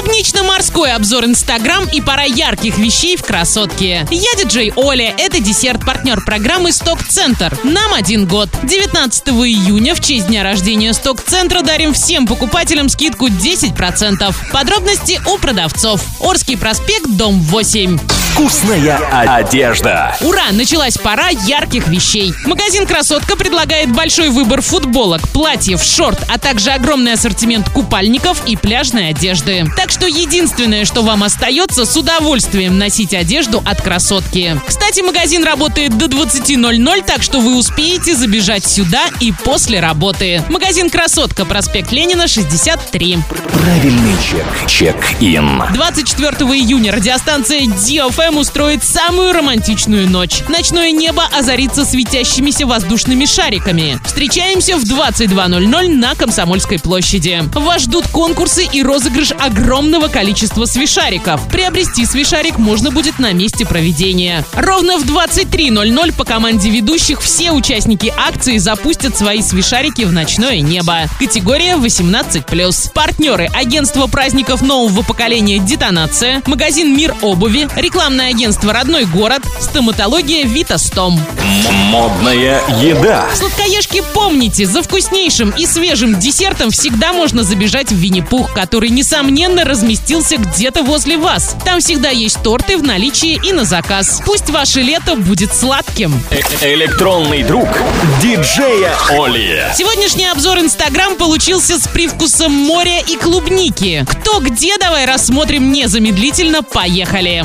Клубнично-морской обзор Инстаграм и пара ярких вещей в красотке. Я диджей Оля, это десерт-партнер программы Сток-центр. Нам один год. 19 июня в честь дня рождения Сток-центра дарим всем покупателям скидку 10%. Подробности у продавцов. Орский проспект, дом 8. Вкусная одежда. Ура! Началась пора ярких вещей. Магазин «Красотка» предлагает большой выбор футболок, платьев, шорт, а также огромный ассортимент купальников и пляжной одежды. Так что единственное, что вам остается, с удовольствием носить одежду от «Красотки». Кстати, магазин работает до 20.00, так что вы успеете забежать сюда и после работы. Магазин «Красотка», проспект Ленина, 63. Правильный чек. Чек-ин. 24 июня радиостанция DFM устроит самую романтичную ночь. Ночное небо озарится светящимися воздушными шариками. Встречаемся в 22.00 на Комсомольской площади. Вас ждут конкурсы и розыгрыш огромного количества свишариков. Приобрести свишарик можно будет на месте проведения. Ровно в 23.00 по команде ведущих все участники акции запустят свои свишарики в ночное небо. Категория 18+. Партнеры агентство праздников нового поколения «Детонация», магазин «Мир обуви», рекламное агентство «Родной город», стоматология «Витастом». Модная еда. Сладкоежки, помните, за вкуснейшим и свежим десертом всегда можно забежать в Винни-Пух, который, несомненно, разместился где-то возле вас. Там всегда есть торты в наличии и на заказ. Пусть ваше лето будет сладким. Э- Электронный друг диджея Оли. Сегодняшний обзор Инстаграм получился с привкусом моря и клубники. Кто где, давай рассмотрим незамедлительно. Поехали.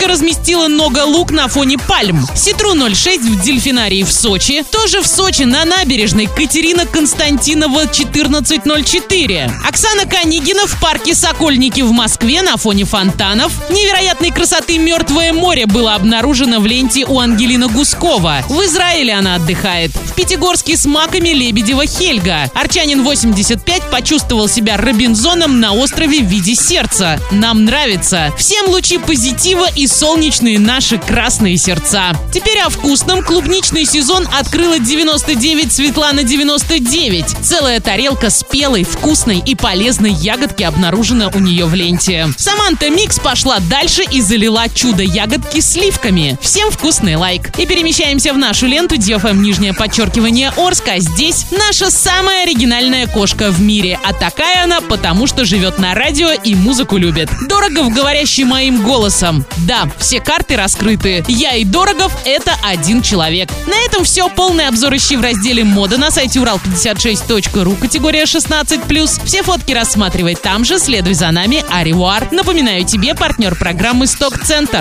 Тережка разместила много лук на фоне пальм. Ситру 06 в дельфинарии в Сочи. Тоже в Сочи на набережной Катерина Константинова 1404. Оксана Канигина в парке Сокольники в Москве на фоне фонтанов. Невероятной красоты Мертвое море было обнаружено в ленте у Ангелина Гускова. В Израиле она отдыхает. В Пятигорске с маками Лебедева Хельга. Арчанин 85 почувствовал себя Робинзоном на острове в виде сердца. Нам нравится. Всем лучи позитива и солнечные наши красные сердца. Теперь о вкусном. Клубничный сезон открыла 99 Светлана 99. Целая тарелка спелой, вкусной и полезной ягодки обнаружена у нее в ленте. Саманта Микс пошла дальше и залила чудо-ягодки сливками. Всем вкусный лайк. И перемещаемся в нашу ленту DFM нижнее подчеркивание Орска. Здесь наша самая оригинальная кошка в мире. А такая она, потому что живет на радио и музыку любит. Дорогов, говорящий моим голосом. Да, все карты раскрыты. Я и Дорогов — это один человек. На этом все. Полный обзор ищи в разделе «Мода» на сайте урал56.ру, категория 16+. Все фотки рассматривай там же, следуй за нами. Аривуар. Напоминаю тебе, партнер программы «Сток-центр».